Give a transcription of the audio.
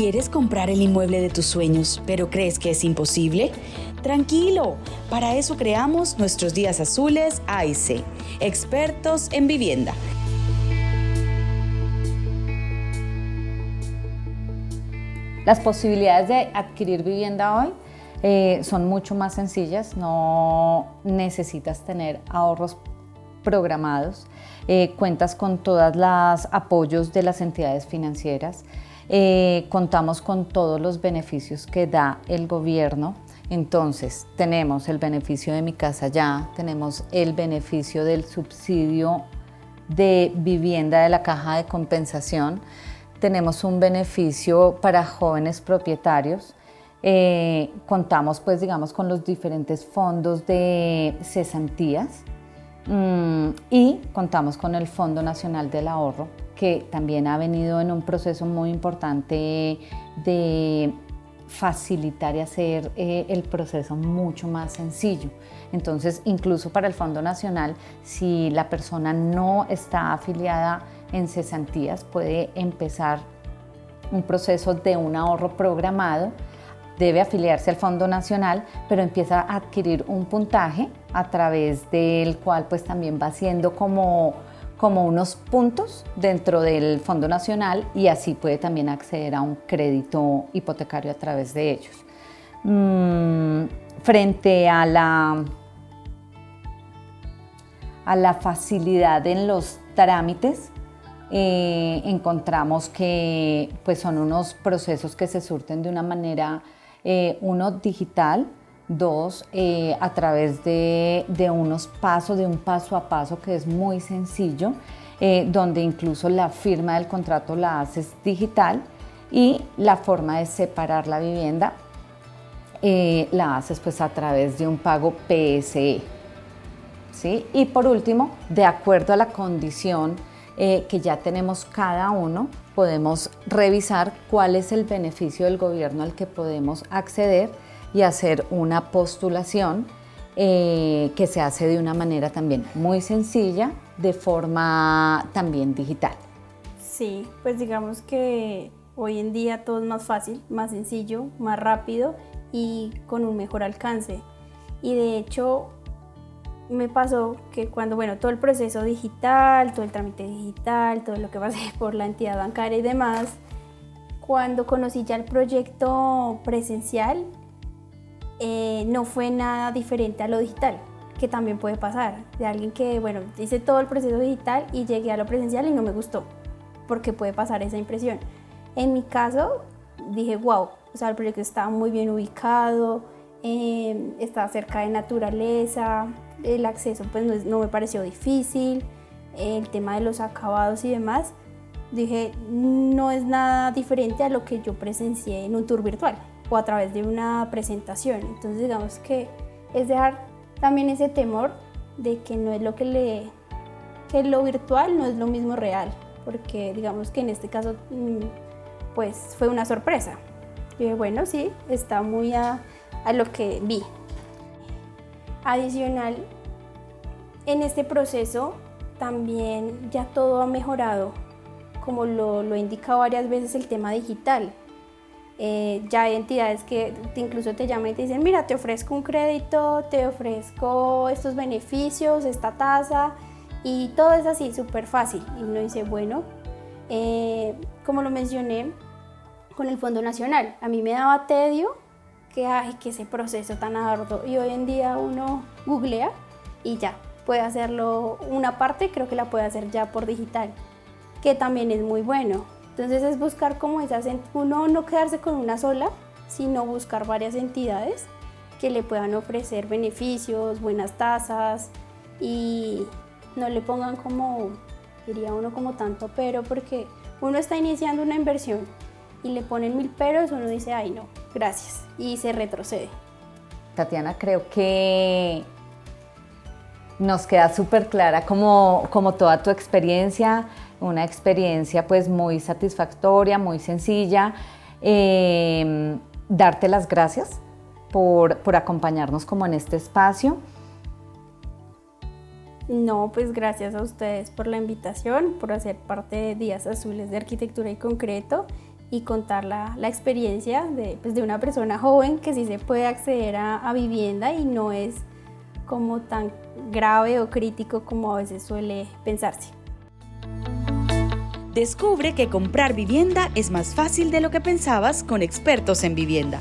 ¿Quieres comprar el inmueble de tus sueños, pero crees que es imposible? Tranquilo, para eso creamos nuestros días azules AIC, expertos en vivienda. Las posibilidades de adquirir vivienda hoy eh, son mucho más sencillas, no necesitas tener ahorros programados, eh, cuentas con todos los apoyos de las entidades financieras, eh, contamos con todos los beneficios que da el gobierno. Entonces, tenemos el beneficio de mi casa ya, tenemos el beneficio del subsidio de vivienda de la caja de compensación, tenemos un beneficio para jóvenes propietarios, eh, contamos pues digamos con los diferentes fondos de cesantías mm, y contamos con el Fondo Nacional del Ahorro que también ha venido en un proceso muy importante de facilitar y hacer eh, el proceso mucho más sencillo. Entonces, incluso para el Fondo Nacional, si la persona no está afiliada en cesantías, puede empezar un proceso de un ahorro programado, debe afiliarse al Fondo Nacional, pero empieza a adquirir un puntaje a través del cual pues también va siendo como como unos puntos dentro del Fondo Nacional y así puede también acceder a un crédito hipotecario a través de ellos. Mm, frente a la, a la facilidad en los trámites, eh, encontramos que pues son unos procesos que se surten de una manera, eh, uno digital, Dos, eh, a través de, unos pasos, de un paso a paso que es muy sencillo, eh, donde incluso la firma del contrato la haces digital y la forma de separar la vivienda eh, la haces pues a través de un pago PSE. ¿sí? Y por último, de acuerdo a la condición que ya tenemos cada uno, podemos revisar cuál es el beneficio del gobierno al que podemos acceder y hacer una postulación eh, que se hace de una manera también muy sencilla, de forma también digital. Sí, pues digamos que hoy en día todo es más fácil, más sencillo, más rápido y con un mejor alcance. Y de hecho me pasó que cuando, bueno, todo el proceso digital, todo el trámite digital, todo lo que pasé por la entidad bancaria y demás, cuando conocí ya el proyecto presencial, eh, no fue nada diferente a lo digital, que también puede pasar, de alguien que, bueno, hice todo el proceso digital y llegué a lo presencial y no me gustó, porque puede pasar esa impresión. En mi caso, dije, wow, o sea, el proyecto estaba muy bien ubicado, eh, estaba cerca de naturaleza, el acceso pues no, no me pareció difícil, el tema de los acabados y demás, dije, no es nada diferente a lo que yo presencié en un tour virtual o a través de una presentación. Entonces digamos que es dejar también ese temor de que no es lo que le que lo virtual no es lo mismo real, porque digamos que en este caso mm, pues fue una sorpresa. Y bueno, sí, está muy a, a lo que vi. Adicional, en este proceso también ya todo ha mejorado, como lo, lo he indicado varias veces el tema digital. Eh, ya hay entidades que incluso te llaman y te dicen, mira, te ofrezco un crédito, te ofrezco estos beneficios, esta tasa, y todo es así, súper fácil. Y uno dice, bueno, eh, como lo mencioné con el Fondo Nacional, a mí me daba tedio que, ay, que ese proceso tan arduo, y hoy en día uno googlea y ya, puede hacerlo una parte, creo que la puede hacer ya por digital, que también es muy bueno. Entonces es buscar como esas, uno no quedarse con una sola, sino buscar varias entidades que le puedan ofrecer beneficios, buenas tasas y no le pongan como, diría uno como tanto pero, porque uno está iniciando una inversión y le ponen mil peros, uno dice, ay no, gracias, y se retrocede. Tatiana, creo que nos queda súper clara como, como toda tu experiencia, una experiencia pues muy satisfactoria, muy sencilla. Em, darte las gracias por, por acompañarnos como en este espacio. No, pues gracias a ustedes por la invitación, por hacer parte de Días Azules de Arquitectura y Concreto y contar la, la experiencia de, pues, de, una persona joven que sí se puede acceder a, a vivienda y no es como tan grave o crítico como a veces suele pensarse. Descubre que comprar vivienda es más fácil de lo que pensabas con expertos en vivienda.